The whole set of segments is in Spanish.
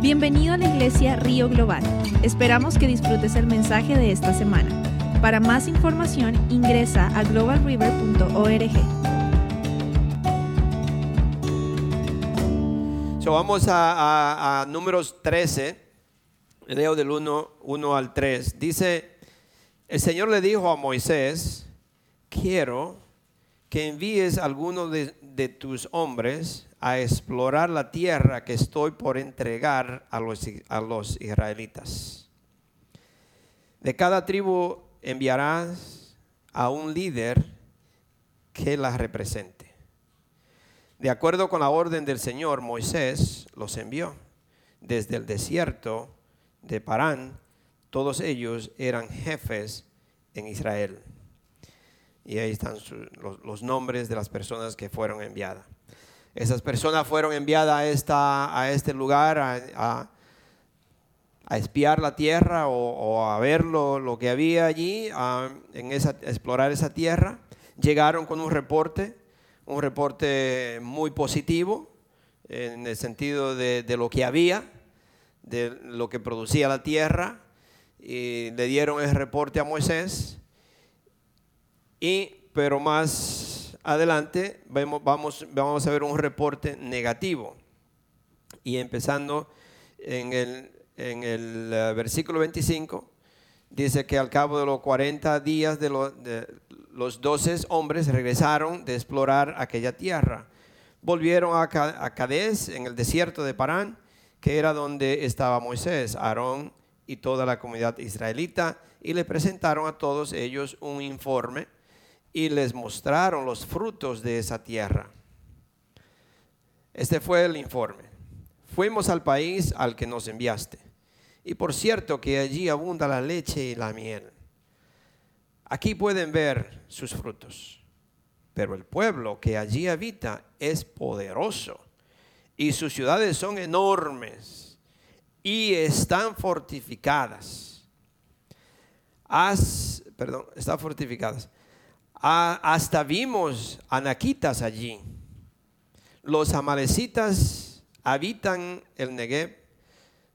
Bienvenido a la iglesia Río Global. Esperamos que disfrutes el mensaje de esta semana. Para más información ingresa a globalriver.org. So, vamos a, a- a números 13, leo del 1, 1 al 3. Dice, el Señor le dijo a Moisés, quiero que envíes a alguno de, de tus hombres a explorar la tierra que estoy por entregar a los, a los israelitas. De cada tribu enviarás a un líder que la represente. De acuerdo con la orden del Señor, Moisés los envió desde el desierto de Parán. Todos ellos eran jefes en Israel. Y ahí están su- los, los nombres de las personas que fueron enviadas. Esas personas fueron enviadas a, esta, a este lugar a, a- a espiar la tierra o, o a ver lo, lo que había allí, a, en esa, a explorar esa tierra. Llegaron con un reporte, un reporte muy positivo en el sentido de, de lo que había, de lo que producía la tierra. Y le dieron el reporte a Moisés. Y, pero más adelante vamos, vamos a ver un reporte negativo. Y empezando en el, en el eh, versículo 25, dice que al cabo de los 40 días de, lo- de los 12 hombres regresaron de explorar aquella tierra. Volvieron a, a en el desierto de Parán, que era donde estaba Moisés, Aarón y toda la comunidad israelita, y le presentaron a todos ellos un informe y les mostraron los frutos de esa tierra. Este fue el informe. Fuimos al país al que nos enviaste. Y por cierto que allí abunda la leche y la miel. Aquí pueden ver sus frutos. Pero el pueblo que allí habita es poderoso y sus ciudades son enormes y están fortificadas. Perdón, están fortificadas. Ah, hasta vimos anaquitas allí. Los amalecitas habitan el Negev.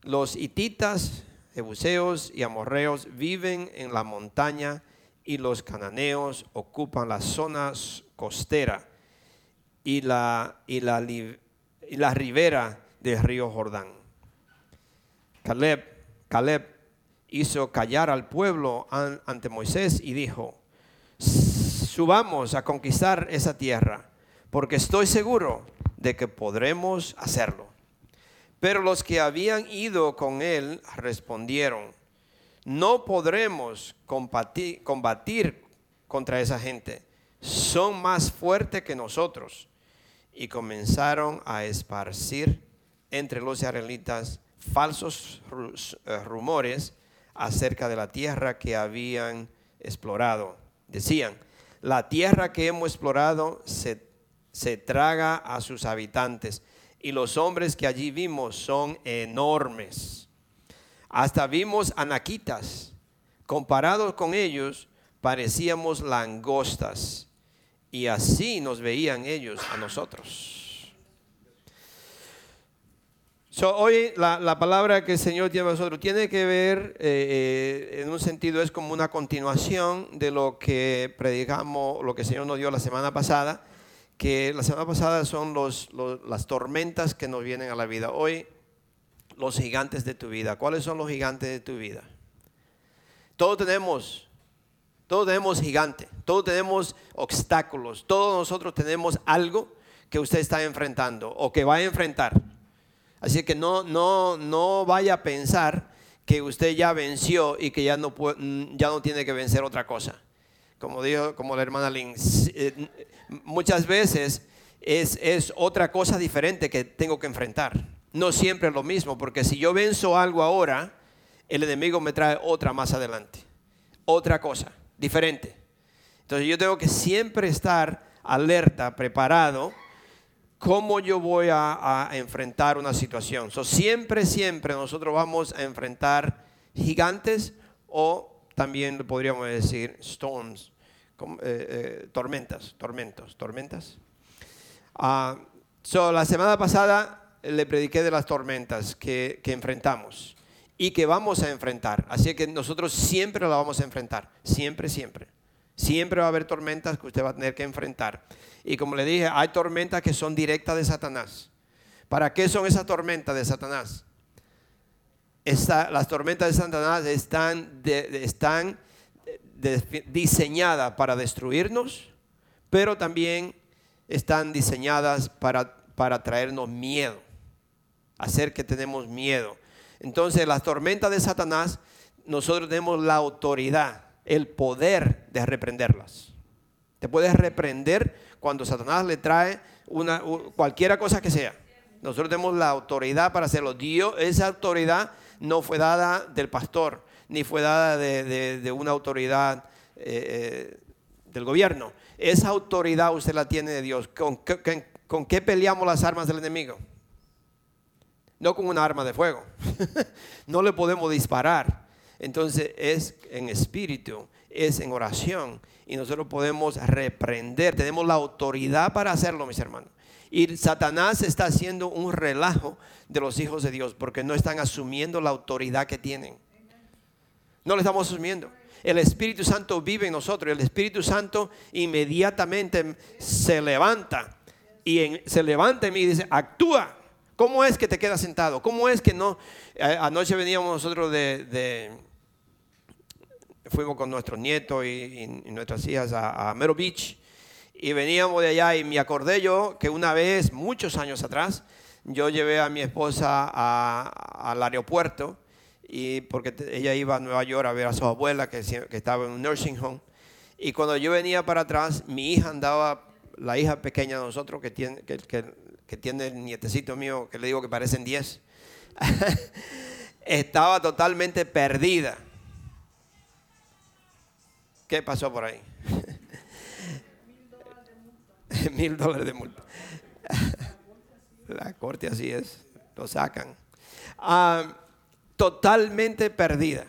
Los hititas, jebuseos y amorreos viven en la montaña y los cananeos ocupan la zona costera y la, y la, y la ribera del río Jordán. Caleb, Caleb hizo callar al pueblo an- ante Moisés y dijo, subamos a conquistar esa tierra, porque estoy seguro de que podremos hacerlo. Pero los que habían ido con él respondieron, no podremos combati- combatir contra esa gente, son más fuertes que nosotros. Y comenzaron a esparcir entre los israelitas falsos eh, rumores acerca de la tierra que habían explorado. Decían, la tierra que hemos explorado se, se traga a sus habitantes y los hombres que allí vimos son enormes. Hasta vimos anaquitas. Comparados con ellos, parecíamos langostas. Y así nos veían ellos a nosotros. So, hoy la, la palabra que el Señor tiene a nosotros tiene que ver, eh, eh, en un sentido, es como una continuación de lo que predicamos, lo que el Señor nos dio la semana pasada, que la semana pasada son las tormentas que nos vienen a la vida. Hoy, los gigantes de tu vida. ¿Cuáles son los gigantes de tu vida? Todos tenemos, todos tenemos gigantes, todos tenemos obstáculos, todos nosotros tenemos algo que usted está enfrentando o que va a enfrentar. Así que no, no, no vaya a pensar que usted ya venció y que ya no, mm, ya no tiene que vencer otra cosa. Como dijo como la hermana Lynn, eh, muchas veces es, es otra cosa diferente que tengo que enfrentar. No siempre es lo mismo, porque si yo venzo algo ahora, el enemigo me trae otra más adelante. Otra cosa, diferente. Entonces yo tengo que siempre estar alerta, preparado, cómo yo voy a, enfrentar una situación. So, siempre, siempre nosotros vamos a enfrentar gigantes o también podríamos decir storms, como, eh, eh, tormentas, tormentos, tormentas. Ah, so, la semana pasada le prediqué de las tormentas que, que enfrentamos y que vamos a enfrentar. Así que nosotros siempre la vamos a enfrentar, siempre, siempre. Siempre va a haber tormentas que usted va a tener que enfrentar. Y como le dije, hay tormentas que son directas de Satanás. ¿Para qué son esas tormentas de Satanás? las tormentas de Satanás están, están diseñadas para destruirnos, pero también están diseñadas para, para traernos miedo, hacer que tenemos miedo. Entonces las tormentas de Satanás, nosotros tenemos la autoridad, el poder de reprenderlas. Te puedes reprender cuando Satanás le trae una, cualquiera cosa que sea. Nosotros tenemos la autoridad para hacerlo. Dios, esa autoridad no fue dada del pastor, ni fue dada de, una autoridad eh, eh, del gobierno. Esa autoridad usted la tiene de Dios. ¿Con, ¿Con qué peleamos las armas del enemigo? No con una arma de fuego. no le podemos disparar. Entonces es en espíritu, es en oración. Y nosotros podemos reprender. Tenemos la autoridad para hacerlo, mis hermanos. Y Satanás está haciendo un relajo de los hijos de Dios porque no están asumiendo la autoridad que tienen. No le estamos asumiendo. El Espíritu Santo vive en nosotros. El Espíritu Santo inmediatamente se levanta. Y se levanta y me dice, actúa. ¿Cómo es que te quedas sentado? ¿Cómo es que no? anoche veníamos nosotros de, fuimos con nuestros nietos y, nuestras hijas a, a Mero Beach y veníamos de allá y me acordé yo que una vez, muchos años atrás, yo llevé a mi esposa al aeropuerto y porque ella iba a Nueva York a ver a su abuela que, estaba en un nursing home. Y cuando yo venía para atrás, mi hija andaba, la hija pequeña de nosotros que tiene, que, tiene el nietecito mío, que le digo que parecen 10, estaba totalmente perdida. ¿Qué pasó por ahí? mil dólares de multa. La corte así es, lo sacan. Ah, totalmente perdida.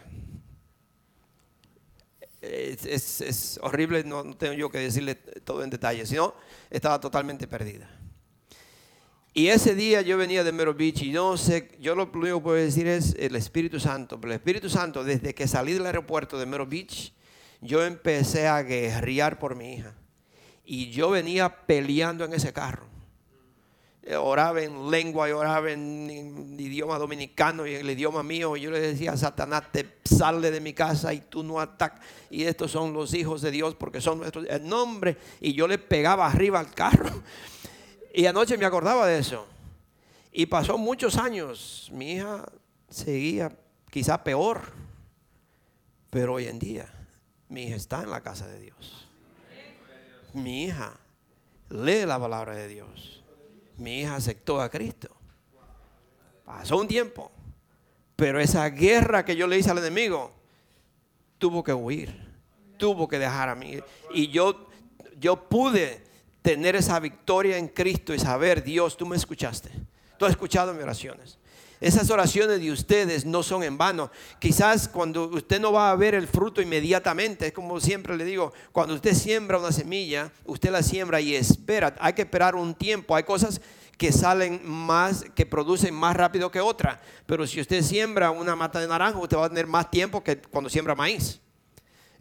Es, horrible, no, tengo yo que decirle todo en detalle, sino estaba totalmente perdida. Y ese día yo venía de Mero Beach y no sé, yo lo único que puedo decir es el Espíritu Santo. Pero el Espíritu Santo, desde que salí del aeropuerto de Mero Beach, yo empecé a guerrear por mi hija. Y yo venía peleando en ese carro. Eh, oraba en lengua y oraba en, idioma dominicano y en el idioma mío. Y yo le decía, Satanás, te sale de mi casa y tú no atacas. Y estos son los hijos de Dios porque son nuestros. El nombre. Y yo le pegaba arriba al carro. Y anoche me acordaba de eso. Y pasó muchos años. Mi hija seguía quizá peor. Pero hoy en día, mi hija está en la casa de Dios mi hija lee la palabra de Dios. Mi hija aceptó a Cristo. Pasó un tiempo, pero esa guerra que yo le hice al enemigo tuvo que huir, tuvo que dejar a mí. Y yo, yo pude tener esa victoria en Cristo y saber, Dios, tú me escuchaste. Tú has escuchado mis oraciones. Esas oraciones de ustedes no son en vano. Quizás cuando usted no va a ver el fruto inmediatamente, es como siempre le digo, cuando usted siembra una semilla, usted la siembra y espera. Hay que esperar un tiempo. Hay cosas que salen más, que producen más rápido que otras. Pero si usted siembra una mata de naranja, usted va a tener más tiempo que cuando siembra maíz.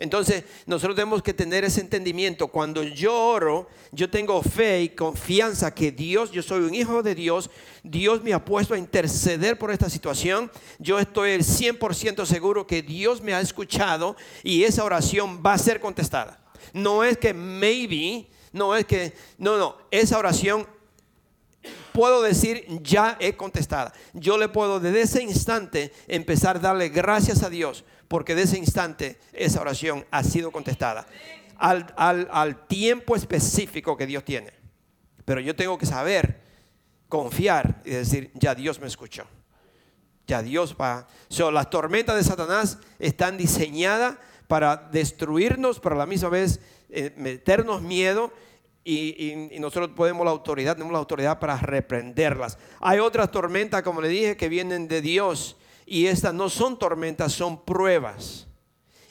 Entonces, nosotros tenemos que tener ese entendimiento. Cuando yo oro, yo tengo fe y confianza que Dios, yo soy un hijo de Dios, Dios me ha puesto a interceder por esta situación. Yo estoy el 100% seguro que Dios me ha escuchado y esa oración va a ser contestada. No es que maybe, no es que, no, no, esa oración puedo decir ya he contestada. Yo le puedo desde ese instante empezar a darle gracias a Dios porque de ese instante esa oración ha sido contestada al, tiempo específico que Dios tiene. Pero yo tengo que saber, confiar y decir, ya Dios me escuchó. Ya Dios va. las tormentas de Satanás están diseñadas para destruirnos, pero a la misma vez eh, meternos miedo y, nosotros podemos la autoridad, tenemos la autoridad para reprenderlas. Hay otras tormentas, como le dije, que vienen de Dios y estas no son tormentas, son pruebas.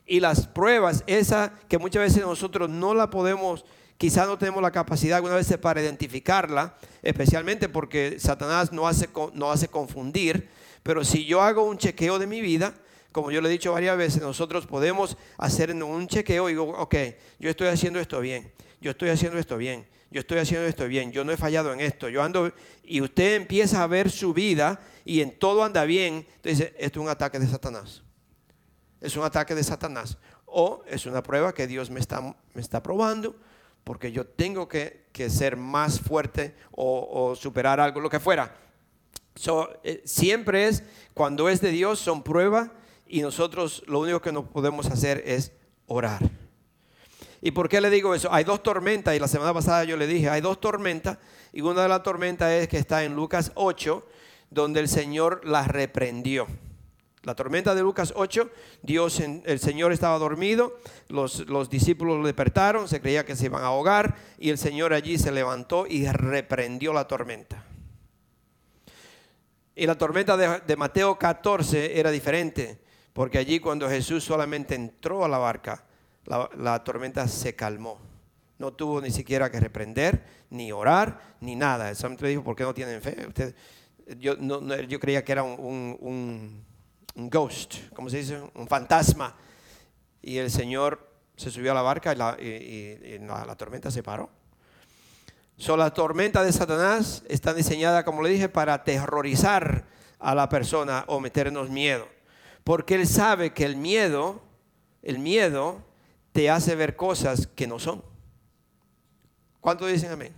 Y las pruebas, esa que muchas veces nosotros no la podemos quizás no tenemos la capacidad alguna vez para identificarla, especialmente porque Satanás no hace, no hace confundir, pero si yo hago un chequeo de mi vida, como yo le he dicho varias veces, nosotros podemos hacer un chequeo y digo, ok, yo estoy haciendo esto bien, yo estoy haciendo esto bien, yo estoy haciendo esto bien, yo no he fallado en esto, yo ando, y usted empieza a ver su vida y en todo anda bien, entonces esto es un ataque de Satanás. Es un ataque de Satanás. O es una prueba que Dios me está, me está probando porque yo tengo que, ser más fuerte o, superar algo, lo que fuera. Eh, siempre es, cuando es de Dios, son pruebas y nosotros lo único que nos podemos hacer es orar. ¿Y por qué le digo eso? Hay dos tormentas, y la semana pasada yo le dije, hay dos tormentas, y una de las tormentas es que está en Lucas 8, donde el Señor las reprendió. La tormenta de Lucas 8, Dios, el Señor estaba dormido, los, los discípulos lo despertaron, se creía que se iban a ahogar, y el Señor allí se levantó y reprendió la tormenta. Y la tormenta de, de Mateo 14 era diferente, porque allí cuando Jesús solamente entró a la barca, la, tormenta se calmó. No tuvo ni siquiera que reprender, ni orar, ni nada. Solamente dijo, ¿por qué no tienen fe? Yo creía que era un, ghost, ¿cómo se dice? Un fantasma. Y el Señor se subió a la barca y la, tormenta se paró. So, la tormenta de Satanás está diseñada, como le dije, para aterrorizar a la persona o meternos miedo. Porque él sabe que el miedo, el miedo te hace ver cosas que no son. ¿Cuánto dicen amén?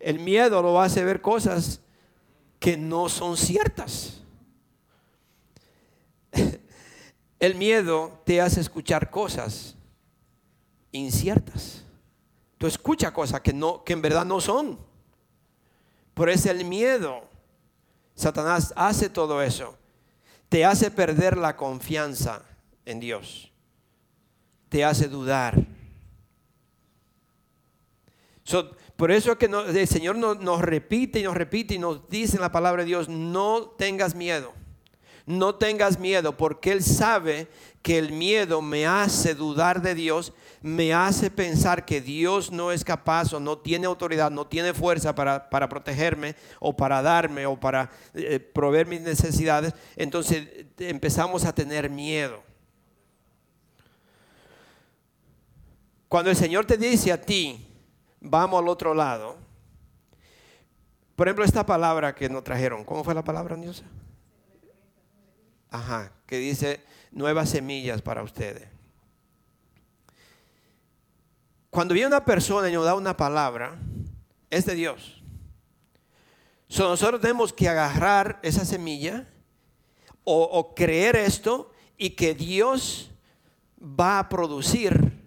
El miedo lo hace ver cosas que no son ciertas. El miedo te hace escuchar cosas inciertas. Tú escuchas cosas que, no, que en verdad no son. Por eso el miedo. Satanás hace todo eso. Te hace perder la confianza en Dios te hace dudar. por eso es que el Señor nos, repite y nos repite y nos dice en la palabra de Dios, no tengas miedo, no tengas miedo, porque Él sabe que el miedo me hace dudar de Dios, me hace pensar que Dios no es capaz o no tiene autoridad, no tiene fuerza para, protegerme o para darme o para eh, proveer mis necesidades. Entonces empezamos a tener miedo. Cuando el Señor te dice a ti, vamos al otro lado, por ejemplo, esta palabra que nos trajeron, ¿cómo fue la palabra, Niosa? Ajá, que dice nuevas semillas para ustedes. Cuando viene una persona y nos da una palabra, es de Dios. nosotros tenemos que agarrar esa semilla o, o creer esto y que Dios va a producir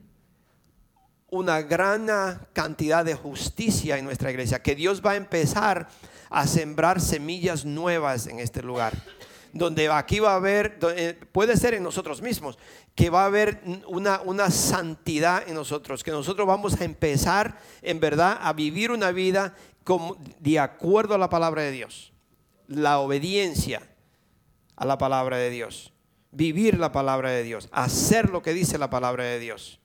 una gran cantidad de justicia en nuestra iglesia, que Dios va a empezar a sembrar semillas nuevas en este lugar. Donde aquí va a haber, eh, puede ser en nosotros mismos, que va a haber una, una santidad en nosotros, que nosotros vamos a empezar en verdad a vivir una vida como, de acuerdo a la palabra de Dios. La obediencia a la palabra de Dios. Vivir la palabra de Dios. Hacer lo que dice la palabra de Dios.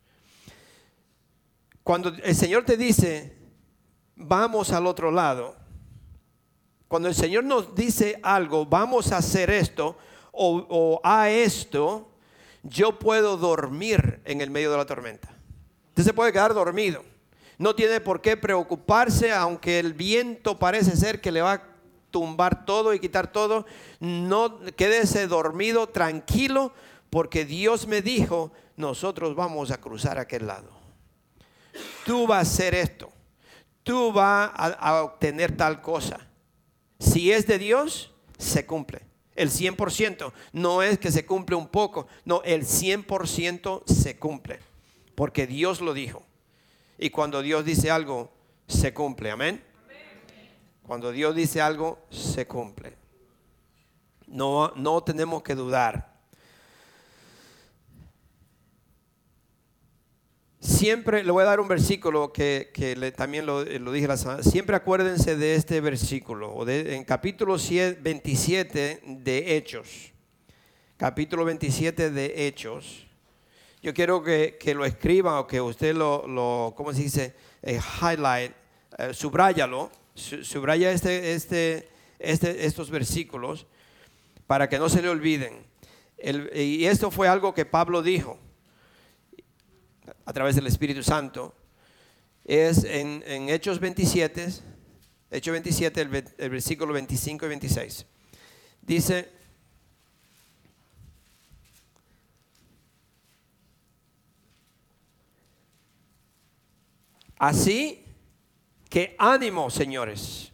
Cuando el Señor te dice, vamos al otro lado, cuando el Señor nos dice algo, vamos a hacer esto o, a esto, yo puedo dormir en el medio de la tormenta. Usted se puede quedar dormido. No tiene por qué preocuparse, aunque el viento parece ser que le va a tumbar todo y quitar todo. No quédese dormido, tranquilo, porque Dios me dijo, nosotros vamos a cruzar aquel lado tú vas a hacer esto, tú vas a, obtener tal cosa. Si es de Dios, se cumple. El 100% no es que se cumple un poco, no, el 100% se cumple, porque Dios lo dijo. Y cuando Dios dice algo, se cumple, amén. Cuando Dios dice algo, se cumple. No, no tenemos que dudar. Siempre, le voy a dar un versículo que, también lo, dije la semana. Siempre acuérdense de este versículo, en capítulo 27 de Hechos. Capítulo 27 de Hechos. yo quiero que, que lo escriba o que usted lo, lo ¿cómo se dice? Eh, highlight, eh, subrayalo, su- subraya este, este, este, estos versículos para que no se le olviden. Y esto fue algo que Pablo dijo a través del Espíritu Santo. Es en, Hechos 27, Hechos 27, el, ve- el versículo 25 y 26. Dice, así que ánimo, señores.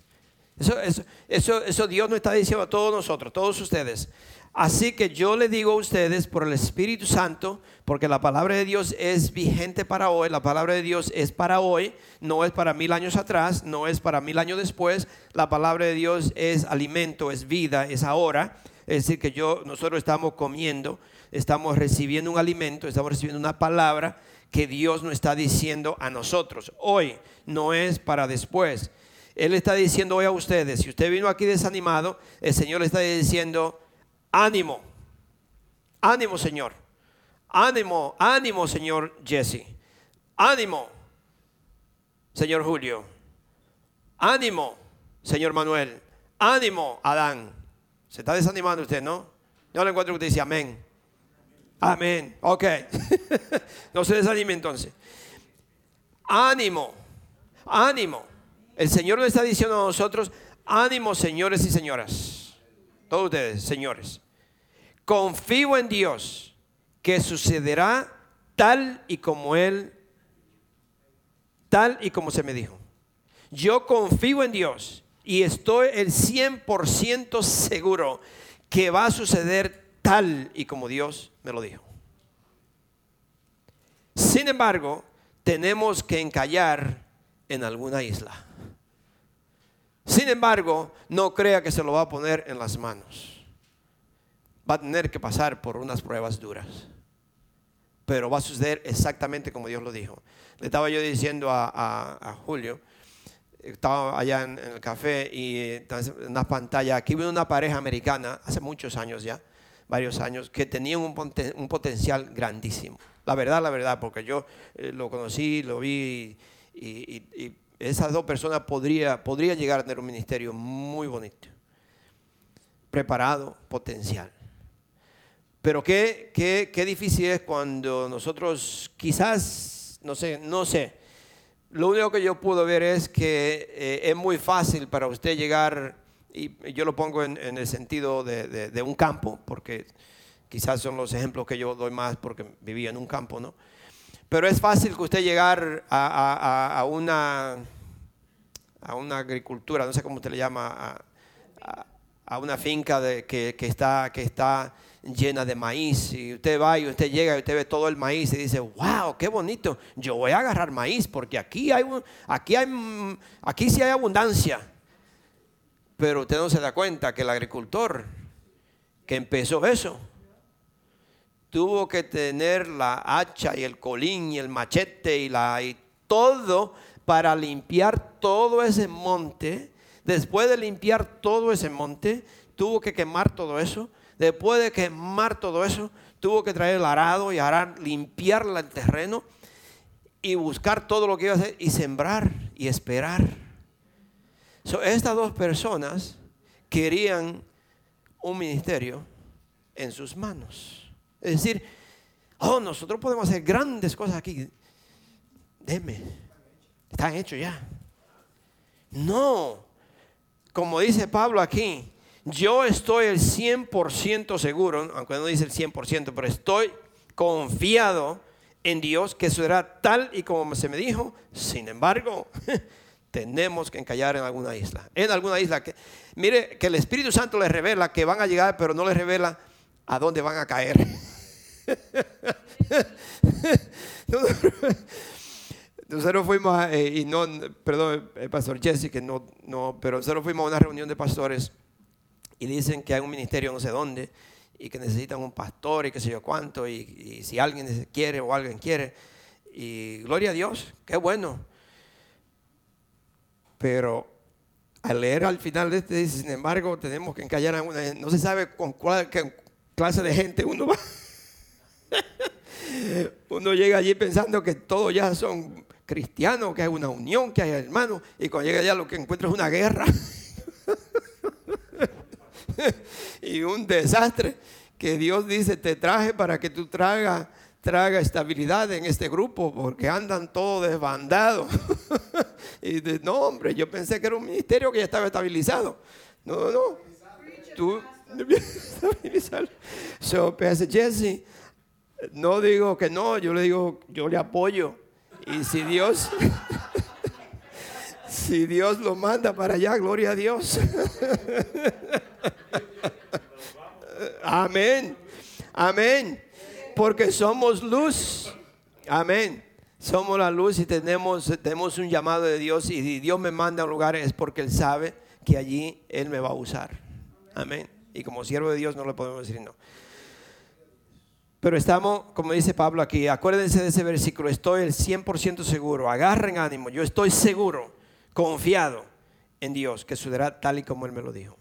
Eso, eso, eso, eso Dios nos está diciendo a todos nosotros, todos ustedes. Así que yo le digo a ustedes por el Espíritu Santo, porque la palabra de Dios es vigente para hoy, la palabra de Dios es para hoy, no es para mil años atrás, no es para mil años después, la palabra de Dios es alimento, es vida, es ahora. Es decir, que yo, nosotros estamos comiendo, estamos recibiendo un alimento, estamos recibiendo una palabra que Dios nos está diciendo a nosotros. Hoy no es para después. Él está diciendo hoy a ustedes, si usted vino aquí desanimado, el Señor le está diciendo, ánimo, ánimo Señor, ánimo, ánimo Señor Jesse, ánimo Señor Julio, ánimo Señor Manuel, ánimo Adán. Se está desanimando usted, ¿no? Yo le encuentro que usted dice amén. Amén. Ok. no se desanime entonces. Ánimo. Ánimo. El Señor le está diciendo a nosotros, ánimo señores y señoras. Todos ustedes, señores. Confío en Dios que sucederá tal y como Él, tal y como se me dijo. Yo confío en Dios y estoy el 100% seguro que va a suceder tal y como Dios me lo dijo. Sin embargo, tenemos que encallar en alguna isla. Sin embargo, no crea que se lo va a poner en las manos. Va a tener que pasar por unas pruebas duras. Pero va a suceder exactamente como Dios lo dijo. Le estaba yo diciendo a, Julio, estaba allá en, el café y en una pantalla, aquí vino una pareja americana, hace muchos años ya, varios años, que tenían un, potencial grandísimo. La verdad, la verdad, porque yo eh, lo conocí, lo vi y, y- y esas dos personas podría, podría llegar a tener un ministerio muy bonito, preparado, potencial. Pero qué, qué, qué difícil es cuando nosotros quizás, no sé, no sé, lo único que yo puedo ver es que eh, es muy fácil para usted llegar, y yo lo pongo en, el sentido de, de- un campo, porque quizás son los ejemplos que yo doy más porque vivía en un campo, ¿no? Pero es fácil que usted llegar a, a- a- una, a una agricultura, no sé cómo usted le llama, a, a- a una finca de, que, que está, que está llena de maíz. Y usted va y usted llega y usted ve todo el maíz y dice, wow, qué bonito. Yo voy a agarrar maíz porque aquí hay, un- aquí hay, aquí sí hay abundancia. Pero usted no se da cuenta que el agricultor que empezó eso tuvo que tener la hacha y el colín y el machete y, la, y todo para limpiar todo ese monte. Después de limpiar todo ese monte, tuvo que quemar todo eso. Después de quemar todo eso, tuvo que traer el arado y arar, limpiar el terreno y buscar todo lo que iba a hacer y sembrar y esperar. So, estas dos personas querían un ministerio en sus manos. Es decir, oh, nosotros podemos hacer grandes cosas aquí. Deme, están hechos ya. No, como dice Pablo aquí, yo estoy el 100% seguro, aunque no dice el 100%, pero estoy confiado en Dios que será tal y como se me dijo. Sin embargo, tenemos que encallar en alguna isla. En alguna isla que, mire, que el Espíritu Santo les revela que van a llegar, pero no les revela a dónde van a caer. Nosotros fuimos, eh, y no, perdón, el pastor Jesse, que no, no, pero nosotros fuimos a una reunión de pastores y dicen que hay un ministerio no sé dónde y que necesitan un pastor y qué sé yo cuánto, y, si alguien quiere o alguien quiere, y gloria a Dios, qué bueno. Pero al leer al final de este dice, sin embargo, tenemos que encallar a una, no se sabe con cuál clase de gente uno va. Uno llega allí pensando que todos ya son cristianos, que hay una unión, que hay hermanos, y cuando llega allá lo que encuentra es una guerra y un desastre que Dios dice, te traje para que tú traga, traga estabilidad en este grupo, porque andan todos desbandados. y de, no, hombre, yo pensé que era un ministerio que ya estaba estabilizado. No, no, no. Tú. So, Jesse, no digo que no, yo le digo, yo le apoyo. Y si Dios, si Dios lo manda para allá, gloria a Dios. Amén. Amén. Porque somos luz. Amén. Somos la luz y tenemos, tenemos un llamado de Dios y Dios me manda a un lugar es porque Él sabe que allí Él me va a usar. Amén. Y como siervo de Dios no le podemos decir no. Pero estamos, como dice Pablo aquí, acuérdense de ese versículo, estoy el 100% seguro, agarren ánimo, yo estoy seguro, confiado en Dios, que sucederá tal y como Él me lo dijo.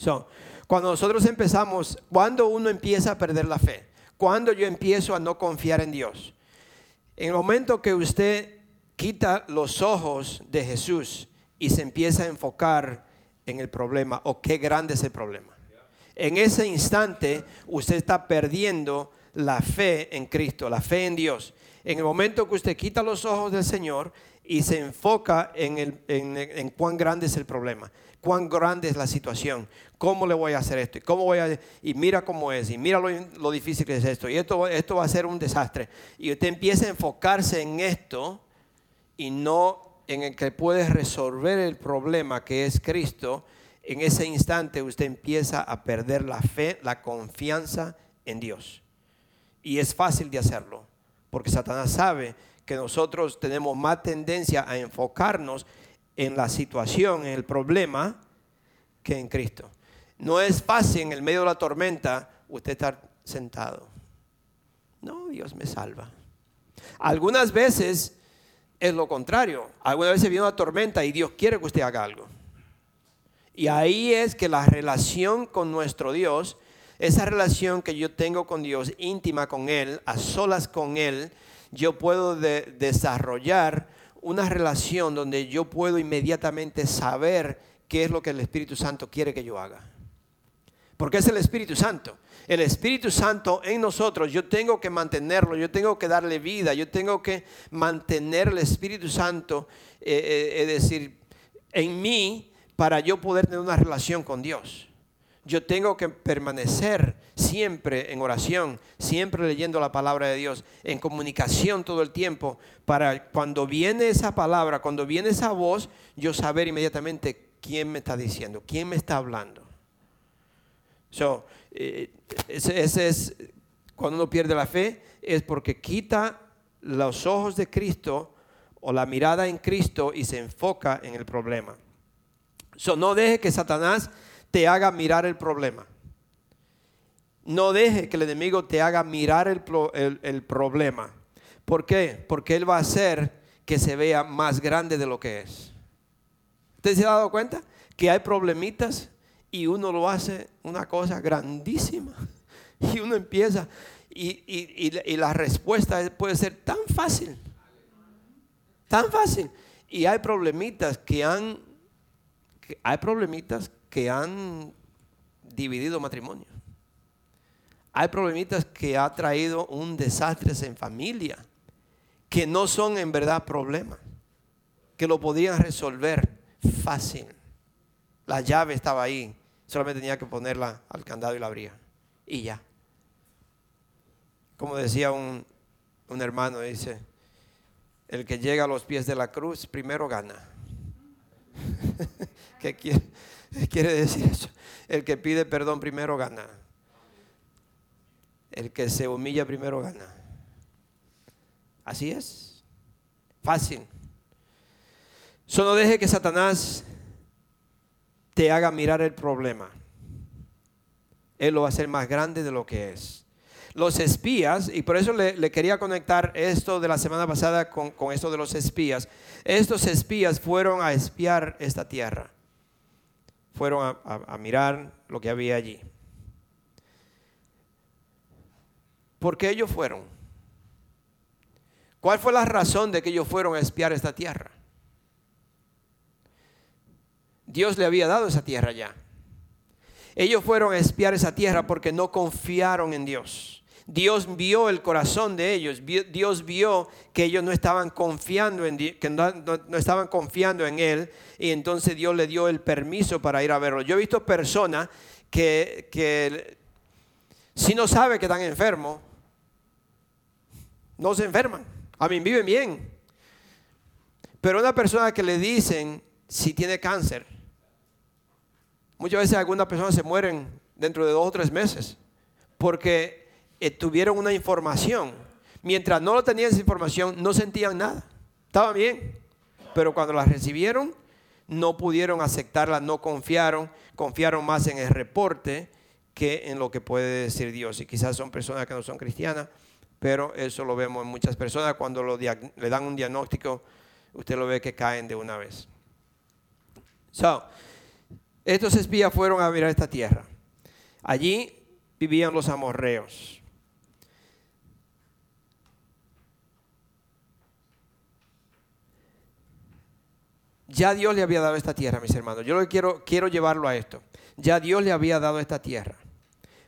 So, cuando nosotros empezamos, cuando uno empieza a perder la fe, cuando yo empiezo a no confiar en Dios, en el momento que usted quita los ojos de Jesús y se empieza a enfocar en el problema o qué grande es el problema. En ese instante usted está perdiendo la fe en Cristo, la fe en Dios. En el momento que usted quita los ojos del Señor y se enfoca en, el, en cuán grande es el problema cuán grande es la situación, cómo le voy a hacer esto, y cómo voy a, y mira cómo es, y mira lo, difícil que es esto, y esto, esto va a ser un desastre. Y usted empieza a enfocarse en esto y no en el que puede resolver el problema que es Cristo, en ese instante usted empieza a perder la fe, la confianza en Dios. Y es fácil de hacerlo, porque Satanás sabe que nosotros tenemos más tendencia a enfocarnos en la situación, en el problema, que en Cristo. No es fácil en el medio de la tormenta usted estar sentado. No, Dios me salva. Algunas veces es lo contrario. Algunas veces viene una tormenta y Dios quiere que usted haga algo. Y ahí es que la relación con nuestro Dios, esa relación que yo tengo con Dios, íntima con Él, a solas con Él, yo puedo desarrollar una relación donde yo puedo inmediatamente saber qué es lo que el Espíritu Santo quiere que yo haga. Porque es el Espíritu Santo. El Espíritu Santo en nosotros, yo tengo que mantenerlo, yo tengo que darle vida, yo tengo que mantener el Espíritu Santo, eh, eh, es decir, en mí para yo poder tener una relación con Dios. Yo tengo que permanecer siempre en oración, siempre leyendo la palabra de Dios, en comunicación todo el tiempo, para cuando viene esa palabra, cuando viene esa voz, yo saber inmediatamente quién me está diciendo, quién me está hablando. So, eh, ese, es cuando uno pierde la fe, es porque quita los ojos de Cristo o la mirada en Cristo y se enfoca en el problema. So, no deje que Satanás te haga mirar el problema. No deje que el enemigo te haga mirar el, problema. ¿Por qué? Porque él va a hacer que se vea más grande de lo que es. ¿Usted se ha dado cuenta? Que hay problemitas y uno lo hace una cosa grandísima. Y uno empieza y, y, la respuesta puede ser tan fácil. Tan fácil. Y hay problemitas que han, hay problemitas que han dividido matrimonio. Hay problemitas que ha traído un desastre en familia, que no son en verdad problemas, que lo podían resolver fácil. La llave estaba ahí, solamente tenía que ponerla al candado y la abría. Y ya. Como decía un, un hermano, dice, el que llega a los pies de la cruz primero gana. ¿Qué quiere? quiere decir eso? El que pide perdón primero gana. El que se humilla primero gana. Así es. Fácil. Solo deje que Satanás te haga mirar el problema. Él lo va a hacer más grande de lo que es. Los espías, y por eso le, quería conectar esto de la semana pasada con, con esto de los espías. Estos espías fueron a espiar esta tierra fueron a, mirar lo que había allí. ¿Por qué ellos fueron? ¿Cuál fue la razón de que ellos fueron a espiar esta tierra? Dios le había dado esa tierra ya. Ellos fueron a espiar esa tierra porque no confiaron en Dios. Dios vio el corazón de ellos. Dios vio que ellos no estaban confiando en que no, estaban confiando en él y entonces Dios le dio el permiso para ir a verlo. Yo he visto personas que, que si no sabe que están enfermos, no se enferman. A mí viven bien. Pero una persona que le dicen si tiene cáncer, muchas veces algunas personas se mueren dentro de dos o tres meses porque eh, tuvieron una información. Mientras no lo tenían esa información, no sentían nada. Estaba bien. Pero cuando la recibieron, no pudieron aceptarla, no confiaron, confiaron más en el reporte que en lo que puede decir Dios. Y quizás son personas que no son cristianas, pero eso lo vemos en muchas personas. Cuando le dan un diagnóstico, usted lo ve que caen de una vez. So, estos espías fueron a mirar esta tierra. Allí vivían los amorreos. Ya Dios le había dado esta tierra, mis hermanos. Yo lo quiero, quiero llevarlo a esto. Ya Dios le había dado esta tierra.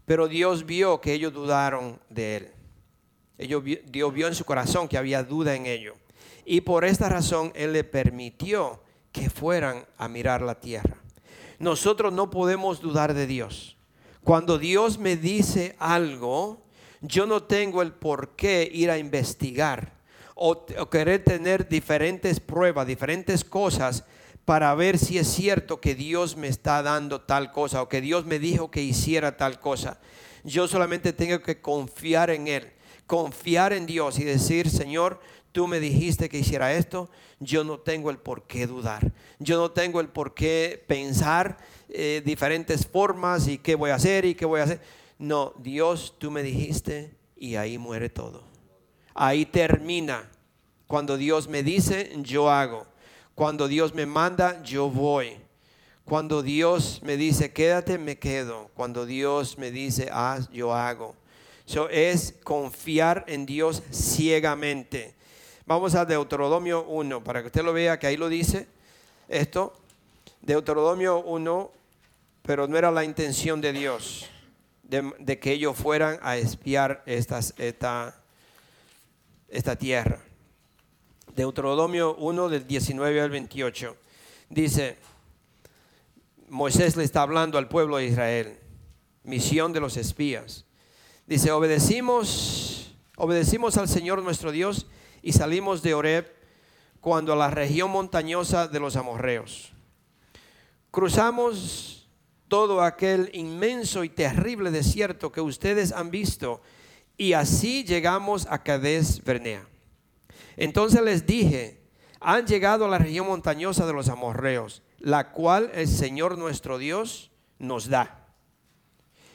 Pero Dios vio que ellos dudaron de él. Dios vio en su corazón que había duda en ellos. Y por esta razón Él le permitió que fueran a mirar la tierra. Nosotros no podemos dudar de Dios. Cuando Dios me dice algo, yo no tengo el por qué ir a investigar o, querer tener diferentes pruebas, diferentes cosas para ver si es cierto que Dios me está dando tal cosa o que Dios me dijo que hiciera tal cosa. Yo solamente tengo que confiar en Él, confiar en Dios y decir, Señor, tú me dijiste que hiciera esto, yo no tengo el por qué dudar, yo no tengo el por qué pensar eh, diferentes formas y qué voy a hacer y qué voy a hacer. No, Dios, tú me dijiste y ahí muere todo. Ahí termina. Cuando Dios me dice, yo hago. Cuando Dios me manda, yo voy. Cuando Dios me dice, quédate, me quedo. Cuando Dios me dice, haz, yo hago. Eso es confiar en Dios ciegamente. Vamos a Deuteronomio 1, para que usted lo vea, que ahí lo dice esto. Deuteronomio 1, pero no era la intención de Dios de, que ellos fueran a espiar estas, esta, esta tierra. Deuteronomio 1 del 19 al 28 dice, Moisés le está hablando al pueblo de Israel, misión de los espías. Dice, obedecimos, obedecimos al Señor nuestro Dios y salimos de Oreb cuando a la región montañosa de los amorreos. Cruzamos todo aquel inmenso y terrible desierto que ustedes han visto y así llegamos a Cades Bernea. Entonces les dije, han llegado a la región montañosa de los amorreos, la cual el Señor nuestro Dios nos da.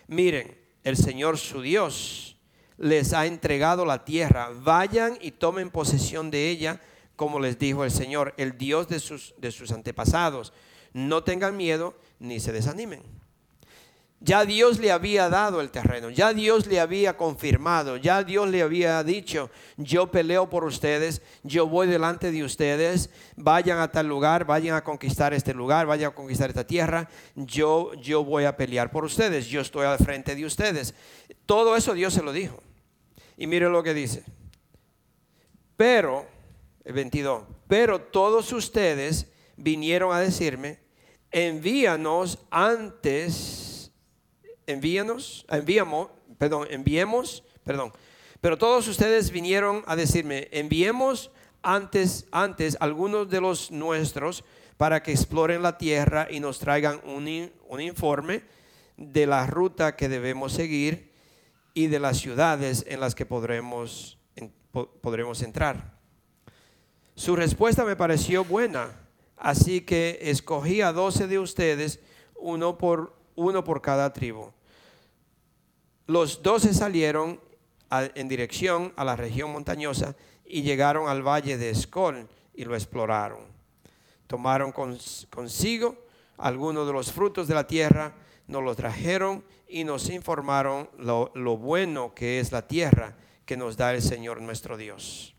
Miren, el Señor su Dios les ha entregado la tierra. Vayan y tomen posesión de ella, como les dijo el Señor, el Dios de sus, de sus antepasados. No tengan miedo ni se desanimen. Ya Dios le había dado el terreno, ya Dios le había confirmado, ya Dios le había dicho, yo peleo por ustedes, yo voy delante de ustedes, vayan a tal lugar, vayan a conquistar este lugar, vayan a conquistar esta tierra, yo, yo voy a pelear por ustedes, yo estoy al frente de ustedes. Todo eso Dios se lo dijo. Y mire lo que dice. Pero, el 22, pero todos ustedes vinieron a decirme, envíanos antes envíanos, enviamos, perdón, enviemos, perdón. Pero todos ustedes vinieron a decirme, enviemos antes, antes algunos de los nuestros para que exploren la tierra y nos traigan un, un informe de la ruta que debemos seguir y de las ciudades en las que podremos, podremos entrar. Su respuesta me pareció buena, así que escogí a doce de ustedes, uno por, uno por cada tribu. Los doce salieron en dirección a la región montañosa y llegaron al valle de Escol y lo exploraron. Tomaron consigo algunos de los frutos de la tierra, nos los trajeron y nos informaron lo, lo bueno que es la tierra que nos da el Señor nuestro Dios.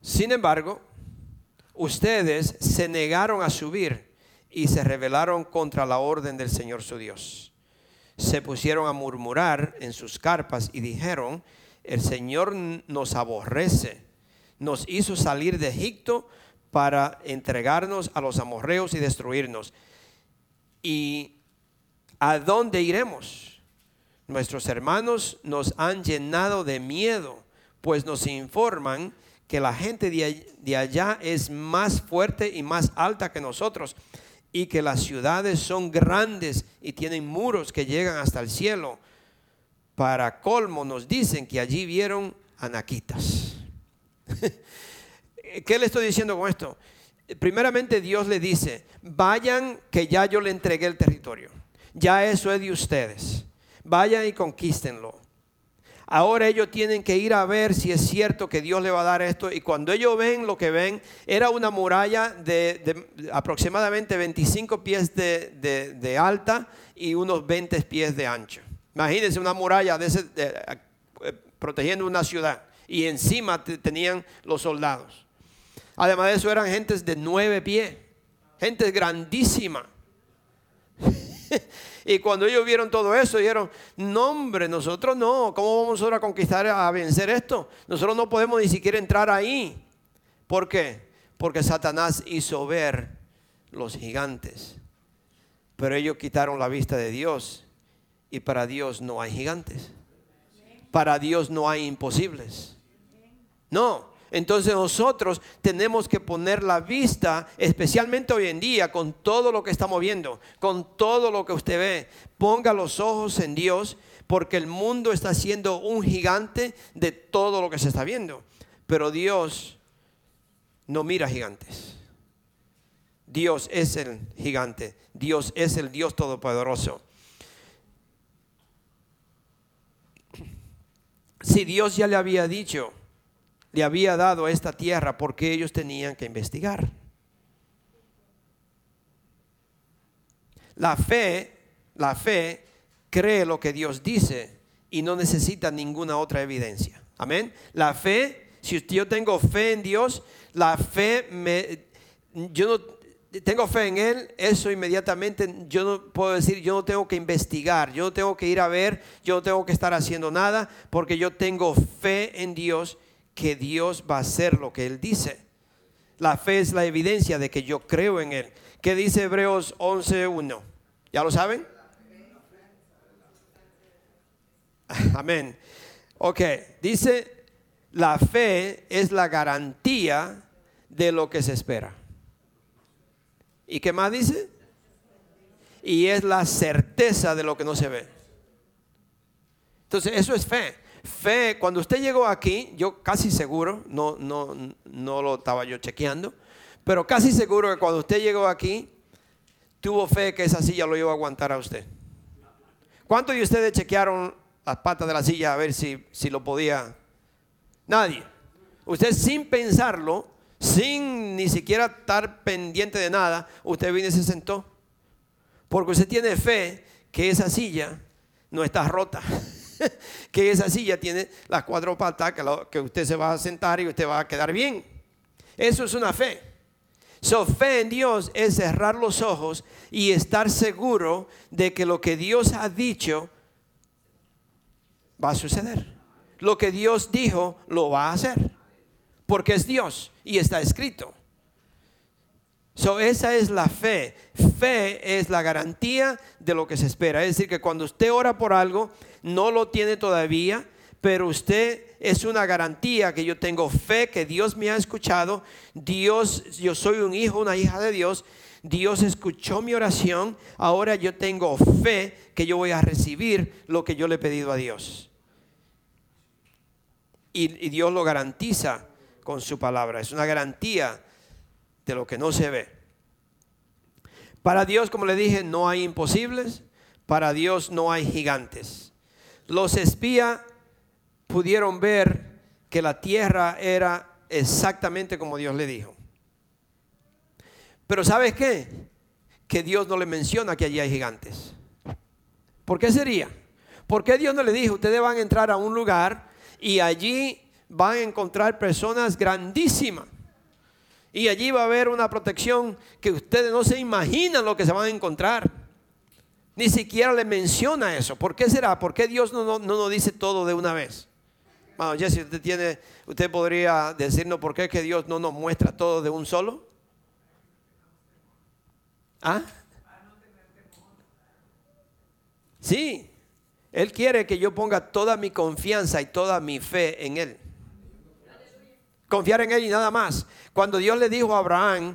Sin embargo, ustedes se negaron a subir y se rebelaron contra la orden del Señor su Dios. Se pusieron a murmurar en sus carpas y dijeron, el Señor nos aborrece, nos hizo salir de Egipto para entregarnos a los amorreos y destruirnos. ¿Y a dónde iremos? Nuestros hermanos nos han llenado de miedo, pues nos informan que la gente de allá es más fuerte y más alta que nosotros y que las ciudades son grandes y tienen muros que llegan hasta el cielo. Para colmo nos dicen que allí vieron anaquitas. ¿Qué le estoy diciendo con esto? Primeramente Dios le dice, vayan que ya yo le entregué el territorio. Ya eso es de ustedes. Vayan y conquístenlo. Ahora ellos tienen que ir a ver si es cierto que Dios le va a dar esto. Y cuando ellos ven lo que ven, era una muralla de, aproximadamente 25 pies de, alta y unos 20 pies de ancho. Imagínense una muralla de eh, protegiendo una ciudad. Y encima tenían los soldados. Además de eso eran gentes de nueve pies. Gente grandísima. Y cuando ellos vieron todo eso, dijeron, no hombre, nosotros no, ¿cómo vamos a conquistar, a vencer esto? Nosotros no podemos ni siquiera entrar ahí. ¿Por qué? Porque Satanás hizo ver los gigantes. Pero ellos quitaron la vista de Dios y para Dios no hay gigantes. Para Dios no hay imposibles. No, entonces nosotros tenemos que poner la vista, especialmente hoy en día, con todo lo que estamos viendo, con todo lo que usted ve. Ponga los ojos en Dios, porque el mundo está siendo un gigante de todo lo que se está viendo. Pero Dios no mira gigantes. Dios es el gigante. Dios es el Dios todopoderoso. Si Dios ya le había dicho, le había dado esta tierra porque ellos tenían que investigar. La fe, la fe cree lo que Dios dice y no necesita ninguna otra evidencia. Amén. La fe, si yo tengo fe en Dios, la fe me yo no tengo fe en Él, eso inmediatamente yo no puedo decir, yo no tengo que investigar, yo no tengo que ir a ver, yo no tengo que estar haciendo nada, porque yo tengo fe en Dios que Dios va a hacer lo que Él dice. La fe es la evidencia de que yo creo en Él. ¿Qué dice Hebreos 11.1? ¿Ya lo saben? Amén. Ok, dice, la fe es la garantía de lo que se espera. ¿Y qué más dice? Y es la certeza de lo que no se ve. Entonces, eso es fe. Fe, cuando usted llegó aquí, yo casi seguro, no, no, no lo estaba yo chequeando, pero casi seguro que cuando usted llegó aquí, tuvo fe que esa silla lo iba a aguantar a usted. ¿Cuántos de ustedes chequearon las patas de la silla a ver si, si lo podía? Nadie. Usted sin pensarlo, sin ni siquiera estar pendiente de nada, usted vino y se sentó. Porque usted tiene fe que esa silla no está rota. que esa silla tiene las cuatro patas que, usted se va a sentar y usted va a quedar bien. Eso es una fe. So, fe en Dios es cerrar los ojos y estar seguro de que lo que Dios ha dicho va a suceder. Lo que Dios dijo lo va a hacer. Porque es Dios y está escrito. So, esa es la fe. Fe es la garantía de lo que se espera. Es decir, que cuando usted ora por algo, no lo tiene todavía, pero usted es una garantía que yo tengo fe, que Dios me ha escuchado. Dios, yo soy un hijo, una hija de Dios. Dios escuchó mi oración. Ahora yo tengo fe que yo voy a recibir lo que yo le he pedido a Dios. Y, y Dios lo garantiza con su palabra. Es una garantía de lo que no se ve. Para Dios, como le dije, no hay imposibles. Para Dios no hay gigantes. Los espías pudieron ver que la tierra era exactamente como Dios le dijo. Pero ¿sabes qué? Que Dios no le menciona que allí hay gigantes. ¿Por qué sería? ¿Por qué Dios no le dijo, ustedes van a entrar a un lugar y allí van a encontrar personas grandísimas? Y allí va a haber una protección que ustedes no se imaginan lo que se van a encontrar. Ni siquiera le menciona eso. ¿Por qué será? ¿Por qué Dios no, no, no nos dice todo de una vez? Bueno, Jesse, usted tiene, usted podría decirnos por qué que Dios no nos muestra todo de un solo. ¿Ah? Sí, Él quiere que yo ponga toda mi confianza y toda mi fe en Él. Confiar en Él y nada más. Cuando Dios le dijo a Abraham,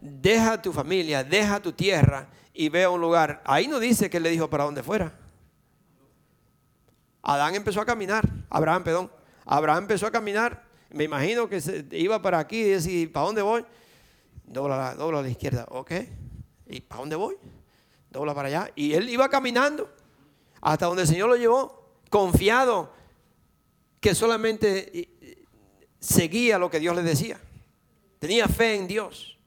deja tu familia, deja tu tierra y ve a un lugar, ahí no dice que le dijo para dónde fuera. Adán empezó a caminar, Abraham, perdón. Abraham empezó a caminar, me imagino que se iba para aquí y decía, ¿para dónde voy? Dobla, dobla a la izquierda, ok. ¿Y para dónde voy? Dobla para allá. Y él iba caminando hasta donde el Señor lo llevó, confiado que solamente seguía lo que Dios le decía. Tenía fe en Dios.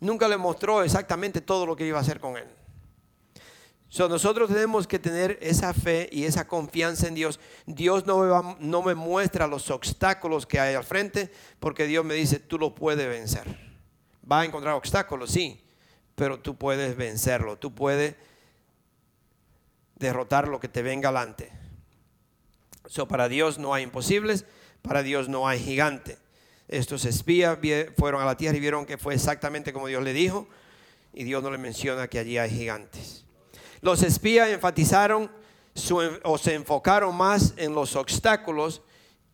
Nunca le mostró exactamente todo lo que iba a hacer con él. nosotros tenemos que tener esa fe y esa confianza en Dios. Dios no me, no me muestra los obstáculos que hay al frente porque Dios me dice, tú lo puedes vencer. Va a encontrar obstáculos, sí, pero tú puedes vencerlo. Tú puedes derrotar lo que te venga adelante. So, para Dios no hay imposibles para Dios no hay gigante. Estos espías fueron a la tierra y vieron que fue exactamente como Dios le dijo. Y Dios no le menciona que allí hay gigantes. Los espías enfatizaron o se enfocaron más en los obstáculos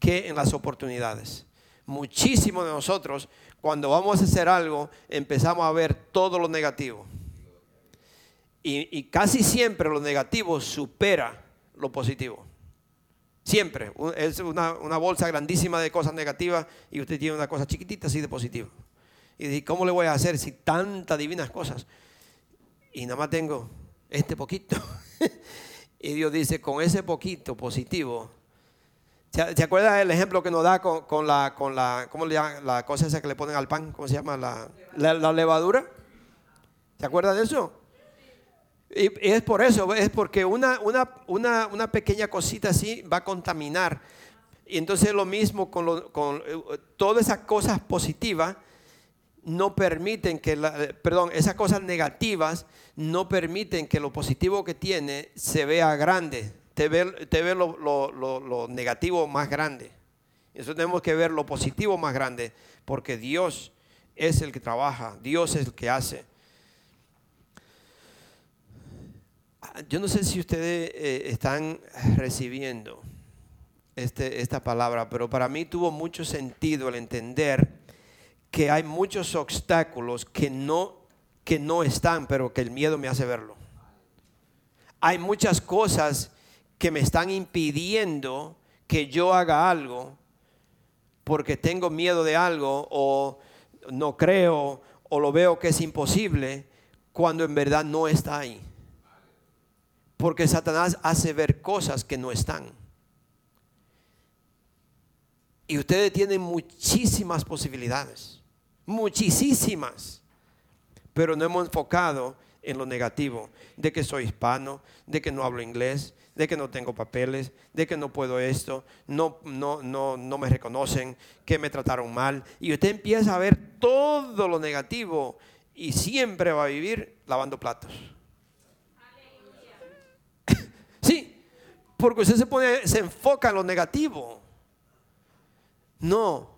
que en las oportunidades. Muchísimos de nosotros, cuando vamos a hacer algo, empezamos a ver todo lo negativo. Y, y casi siempre lo negativo supera lo positivo. Siempre. Es una, bolsa grandísima de cosas negativas y usted tiene una cosa chiquitita así de positiva. Y dice, ¿cómo le voy a hacer si tantas divinas cosas? Y nada más tengo este poquito. y Dios dice, con ese poquito positivo. ¿Se acuerda el ejemplo que nos da con, la, con la, ¿cómo le llaman? La cosa esa que le ponen al pan, ¿cómo se llama? La, la levadura. ¿Se acuerda de eso? Y es por eso, es porque una, una, una, una pequeña cosita así va a contaminar. Y entonces lo mismo con, con eh, todas esas cosas positivas no permiten que, la, perdón, esas cosas negativas no permiten que lo positivo que tiene se vea grande, te ve, te ve lo, lo, lo, negativo más grande. Eso tenemos que ver lo positivo más grande, porque Dios es el que trabaja, Dios es el que hace. Yo no sé si ustedes eh, están recibiendo este, esta palabra, pero para mí tuvo mucho sentido el entender que hay muchos obstáculos que no, que no están, pero que el miedo me hace verlo. Hay muchas cosas que me están impidiendo que yo haga algo porque tengo miedo de algo o no creo o lo veo que es imposible cuando en verdad no está ahí. Porque Satanás hace ver cosas que no están. Y ustedes tienen muchísimas posibilidades, muchísimas. Pero no hemos enfocado en lo negativo, de que soy hispano, de que no hablo inglés, de que no tengo papeles, de que no puedo esto, no, no, no, no me reconocen, que me trataron mal. Y usted empieza a ver todo lo negativo y siempre va a vivir lavando platos. Porque usted se, enfoca en lo negativo. No,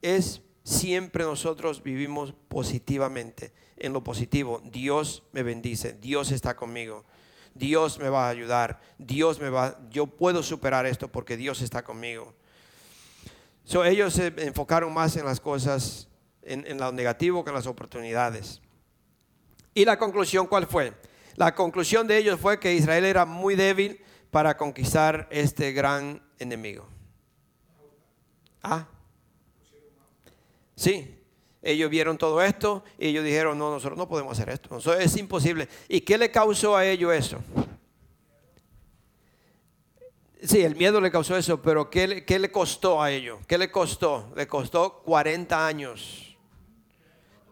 es siempre nosotros vivimos positivamente, en lo positivo. Dios me bendice, Dios está conmigo, Dios me va a ayudar, Dios me va, yo puedo superar esto porque Dios está conmigo. So, ellos se enfocaron más en las cosas, en, en lo negativo que en las oportunidades. ¿Y la conclusión cuál fue? La conclusión de ellos fue que Israel era muy débil, para conquistar este gran enemigo? Ah, sí, ellos vieron todo esto y ellos dijeron, no, nosotros no podemos hacer esto, eso es imposible. ¿Y qué le causó a ellos eso? Sí, el miedo le causó eso, pero ¿qué, le costó a ellos? ¿Qué le costó? Le costó 40 años.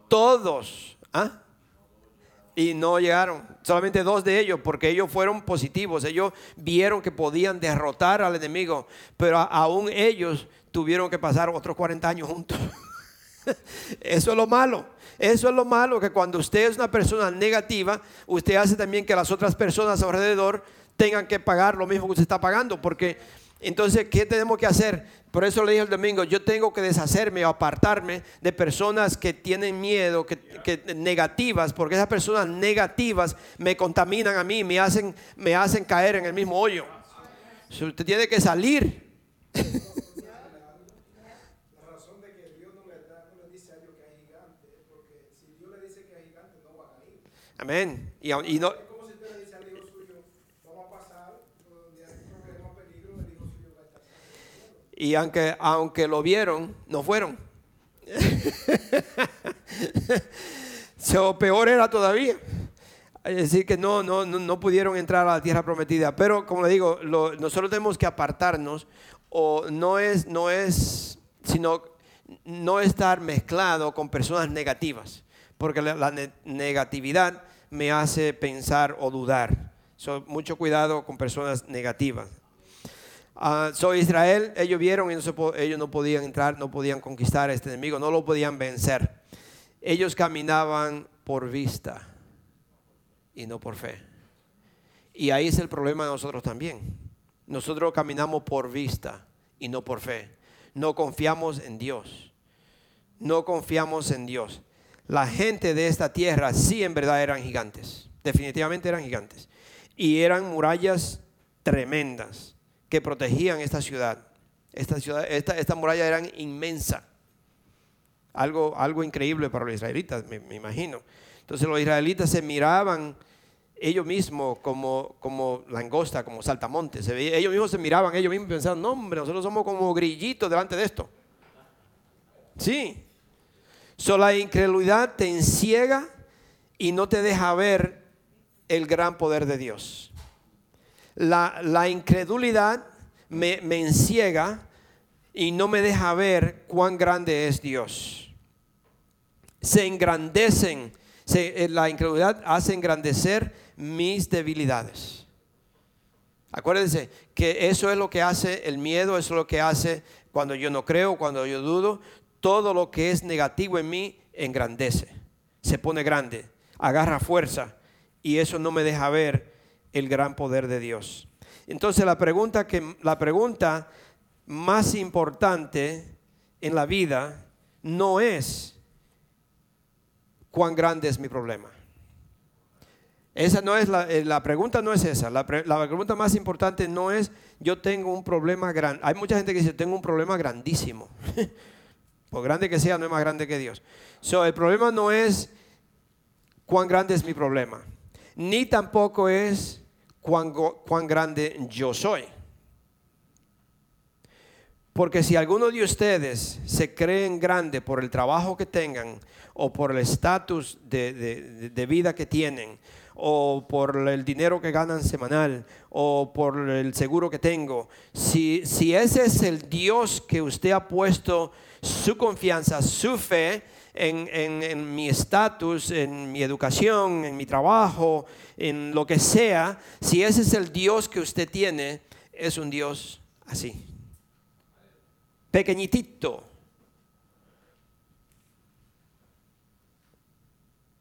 Todos. ¿ah? Y no llegaron. Solamente dos de ellos, porque ellos fueron positivos. Ellos vieron que podían derrotar al enemigo. Pero aún ellos tuvieron que pasar otros 40 años juntos. Eso es lo malo. Eso es lo malo, que cuando usted es una persona negativa, usted hace también que las otras personas alrededor tengan que pagar lo mismo que usted está pagando. Porque entonces, ¿qué tenemos que hacer? Por eso le dije el domingo, yo tengo que deshacerme o apartarme de personas que tienen miedo, que, negativas, porque esas personas negativas me contaminan a mí, me hacen, me hacen caer en el mismo hoyo. usted tiene que salir. Amén. Y, y no, y aunque, aunque lo vieron, no fueron. so, peor era todavía. Es decir, que no, no, no, pudieron entrar a la tierra prometida. Pero como le digo, nosotros tenemos que apartarnos o no es, no es, sino no estar mezclado con personas negativas. Porque la, negatividad me hace pensar o dudar. mucho cuidado con personas negativas. Uh, so Israel, ellos vieron y ellos no podían entrar, no podían conquistar a este enemigo, no lo podían vencer. Ellos caminaban por vista y no por fe. Y ahí es el problema de nosotros también. Nosotros caminamos por vista y no por fe. No confiamos en Dios. No confiamos en Dios la gente de esta tierra sí en verdad eran gigantes, definitivamente eran gigantes. Y eran murallas tremendas que protegían esta ciudad. Esta, ciudad, esta, esta muralla eran inmensa. Algo, algo increíble para los israelitas, me, imagino. Entonces los israelitas se miraban ellos mismos como, como langosta, como saltamontes. ellos mismos se miraban, ellos mismos pensaban, no hombre, nosotros somos como grillitos delante de esto. Sí, So, la incredulidad te enciega y no te deja ver el gran poder de Dios. La, incredulidad me, enciega y no me deja ver cuán grande es Dios. Se engrandecen, eh, la incredulidad hace engrandecer mis debilidades. Acuérdense que eso es lo que hace el miedo, eso es lo que hace cuando yo no creo, cuando yo dudo todo lo que es negativo en mí engrandece, se pone grande, agarra fuerza y eso no me deja ver el gran poder de Dios. Entonces la pregunta, que, la pregunta más importante en la vida no es cuán grande es mi problema. Esa no es la, eh, pregunta no es esa. La, la, pregunta más importante no es yo tengo un problema grande. Hay mucha gente que dice tengo un problema grandísimo. Por grande que sea, no es más grande que Dios. So, el problema no es cuán grande es mi problema, ni tampoco es cuán, cuán grande yo soy. Porque si alguno de ustedes se creen grande por el trabajo que tengan o por el estatus de, de, vida que tienen o por el dinero que ganan semanal o por el seguro que tengo, si, si ese es el Dios que usted ha puesto su confianza, su fe en, mi estatus, en mi educación, en mi trabajo, en lo que sea, si ese es el Dios que usted tiene, es un Dios así. Pequeñitito.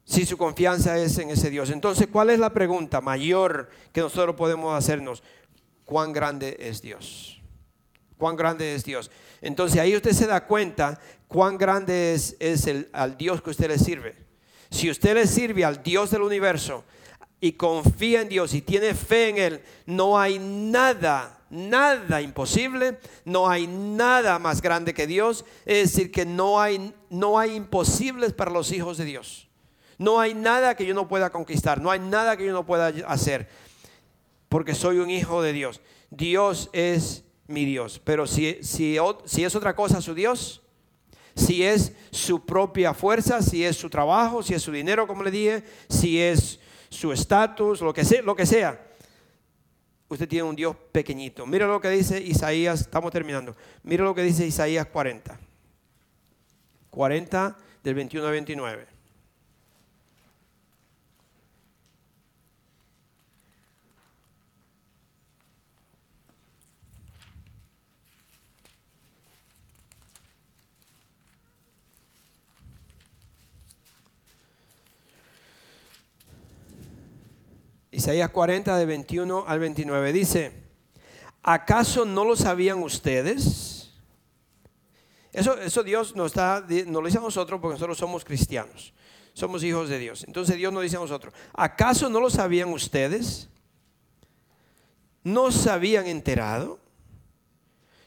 Si su confianza es en ese Dios. Entonces, ¿cuál es la pregunta mayor que nosotros podemos hacernos? ¿Cuán grande es Dios? ¿Cuán grande es Dios? Entonces ahí usted se da cuenta cuán grande es, el, al Dios que usted le sirve. Si usted le sirve al Dios del universo y confía en Dios y tiene fe en Él, no hay nada, nada imposible, no hay nada más grande que Dios. Es decir, que no hay, no hay imposibles para los hijos de Dios. No hay nada que yo no pueda conquistar, no hay nada que yo no pueda hacer, porque soy un hijo de Dios. Dios es mi Dios. Pero si, si, si es otra cosa su Dios, si es su propia fuerza, si es su trabajo, si es su dinero, como le dije, si es su estatus, lo que sea, lo que sea. Usted tiene un Dios pequeñito. Mira lo que dice Isaías, estamos terminando. Mira lo que dice Isaías 40. 40 del 21 al 29. Isaías 40 de 21 al 29 dice, ¿acaso no lo sabían ustedes? Eso, eso Dios nos, está, nos lo dice a nosotros porque nosotros somos cristianos, somos hijos de Dios. Entonces Dios nos dice a nosotros, ¿acaso no lo sabían ustedes? ¿No se habían enterado?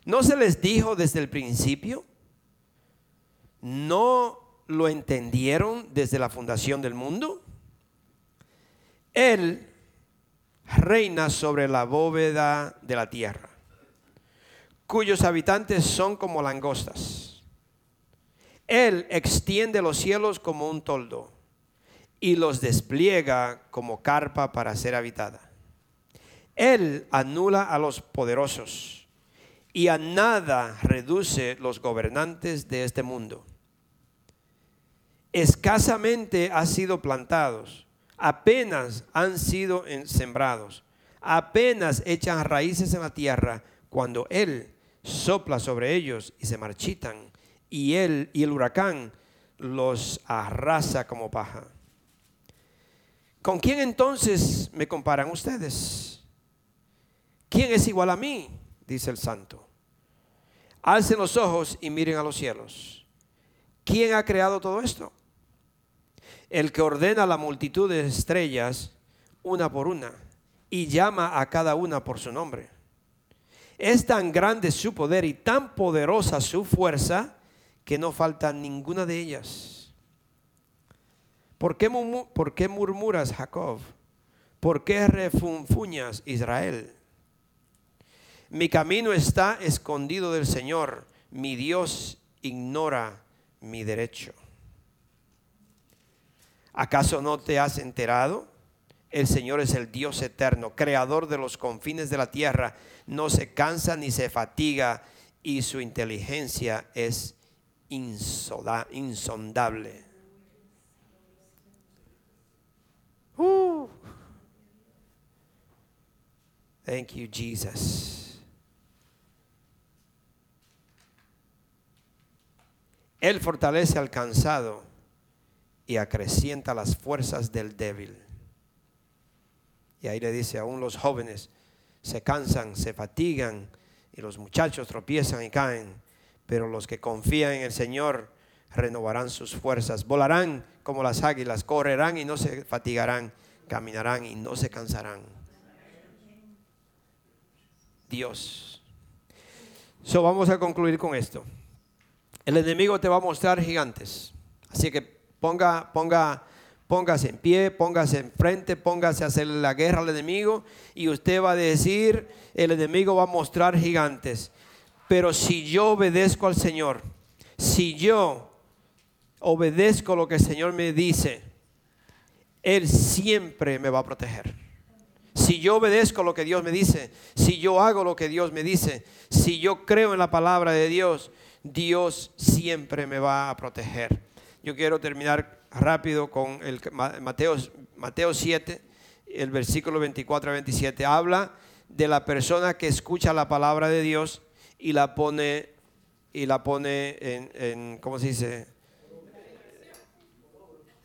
¿No se les dijo desde el principio? ¿No lo entendieron desde la fundación del mundo? Él reina sobre la bóveda de la tierra, cuyos habitantes son como langostas. Él extiende los cielos como un toldo y los despliega como carpa para ser habitada. Él anula a los poderosos y a nada reduce los gobernantes de este mundo. Escasamente ha sido plantados apenas han sido sembrados, apenas echan raíces en la tierra, cuando Él sopla sobre ellos y se marchitan, y Él y el huracán los arrasa como paja. ¿Con quién entonces me comparan ustedes? ¿Quién es igual a mí? Dice el santo. Alcen los ojos y miren a los cielos. ¿Quién ha creado todo esto? El que ordena la multitud de estrellas una por una y llama a cada una por su nombre. Es tan grande su poder y tan poderosa su fuerza que no falta ninguna de ellas. ¿Por qué, por qué murmuras Jacob? ¿Por qué refunfuñas Israel? Mi camino está escondido del Señor, mi Dios ignora mi derecho. ¿Acaso no te has enterado? El Señor es el Dios eterno, creador de los confines de la tierra. No se cansa ni se fatiga y su inteligencia es insondable. Uh. Thank you, Jesus. Él fortalece al cansado y acrecienta las fuerzas del débil. Y ahí le dice, aún los jóvenes se cansan, se fatigan y los muchachos tropiezan y caen, pero los que confían en el Señor renovarán sus fuerzas, volarán como las águilas, correrán y no se fatigarán, caminarán y no se cansarán. Dios. So vamos a concluir con esto. El enemigo te va a mostrar gigantes. Así que Ponga, ponga, póngase en pie, póngase enfrente, póngase a hacer la guerra al enemigo y usted va a decir, el enemigo va a mostrar gigantes. Pero si yo obedezco al Señor, si yo obedezco lo que el Señor me dice, Él siempre me va a proteger. Si yo obedezco lo que Dios me dice, si yo hago lo que Dios me dice, si yo creo en la palabra de Dios, Dios siempre me va a proteger. Yo quiero terminar rápido con Mateo, Mateo 7, el versículo 24 a 27. Habla de la persona que escucha la palabra de Dios y la pone, y la pone en, ¿cómo se dice?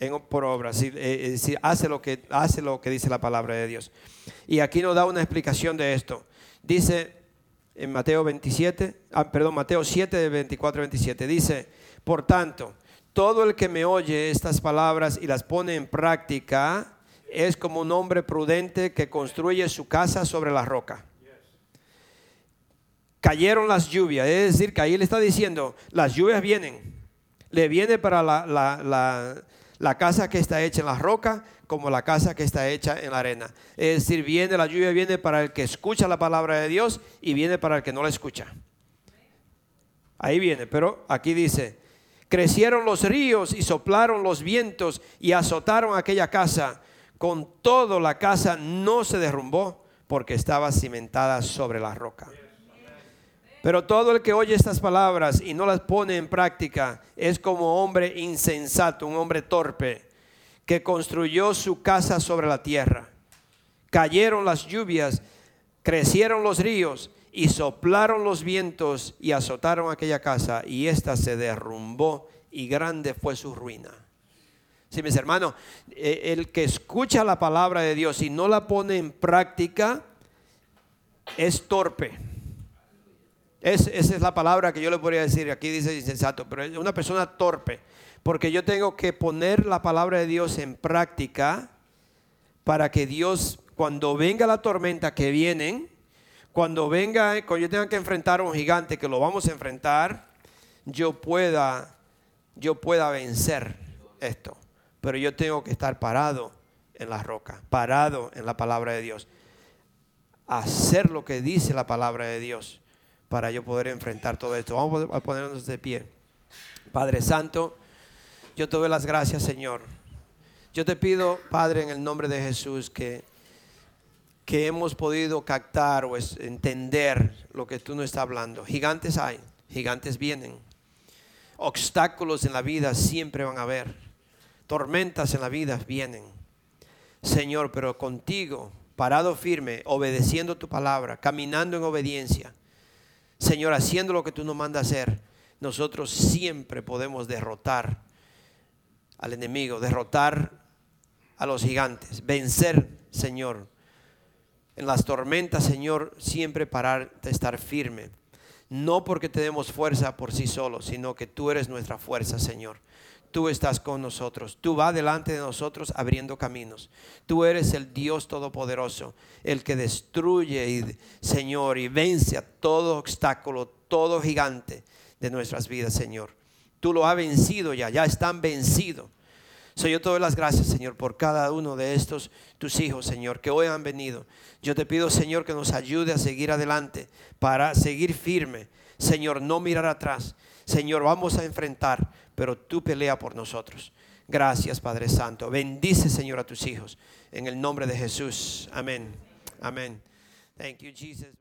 En, por obra, es decir, hace lo, que, hace lo que dice la palabra de Dios. Y aquí nos da una explicación de esto. Dice en Mateo 27, ah, perdón, Mateo 7 de 24 a 27, dice, por tanto, todo el que me oye estas palabras y las pone en práctica es como un hombre prudente que construye su casa sobre la roca. Cayeron las lluvias, es decir, que ahí le está diciendo, las lluvias vienen. Le viene para la, casa que está hecha en la roca como la casa que está hecha en la arena. Es decir, viene la lluvia, viene para el que escucha la palabra de Dios y viene para el que no la escucha. Ahí viene, pero aquí dice, Crecieron los ríos y soplaron los vientos y azotaron aquella casa. Con todo la casa no se derrumbó porque estaba cimentada sobre la roca. Pero todo el que oye estas palabras y no las pone en práctica es como hombre insensato, un hombre torpe, que construyó su casa sobre la tierra. Cayeron las lluvias, crecieron los ríos y soplaron los vientos y azotaron aquella casa y ésta se derrumbó y grande fue su ruina. Sí, mis hermanos, eh, el que escucha la palabra de Dios y no la pone en práctica es torpe. esa es la palabra que yo le podría decir. Aquí dice insensato, pero es una persona torpe. Porque yo tengo que poner la palabra de Dios en práctica para que Dios, cuando venga la tormenta que vienen, cuando venga, cuando yo tenga que enfrentar a un gigante, que lo vamos a enfrentar, yo pueda, yo pueda vencer esto. Pero yo tengo que estar parado en la roca, parado en la palabra de Dios. Hacer lo que dice la palabra de Dios para yo poder enfrentar todo esto. Vamos a ponernos de pie. Padre Santo, yo te doy las gracias, Señor. Yo te pido, Padre, en el nombre de Jesús, que que hemos podido captar o entender lo que tú nos estás hablando. Gigantes hay, gigantes vienen. Obstáculos en la vida siempre van a haber. Tormentas en la vida vienen. Señor, pero contigo, parado firme, obedeciendo tu palabra, caminando en obediencia. Señor, haciendo lo que tú nos mandas hacer, nosotros siempre podemos derrotar al enemigo, derrotar a los gigantes, vencer, Señor, en las tormentas, Señor, siempre parar de estar firme. No porque tenemos fuerza por sí solos, sino que tú eres nuestra fuerza, Señor. Tú estás con nosotros. Tú vas delante de nosotros abriendo caminos. Tú eres el Dios todopoderoso, el que destruye, y, Señor, y vence a todo obstáculo, todo gigante de nuestras vidas, Señor. Tú lo has vencido ya, ya están vencidos. Soy yo te doy las gracias, Señor, por cada uno de estos tus hijos, Señor, que hoy han venido. Yo te pido, Señor, que nos ayude a seguir adelante, para seguir firme. Señor, no mirar atrás. Señor, vamos a enfrentar, pero tú pelea por nosotros. Gracias, Padre Santo. Bendice, Señor, a tus hijos. En el nombre de Jesús. Amén. Amén. Thank you, Jesus.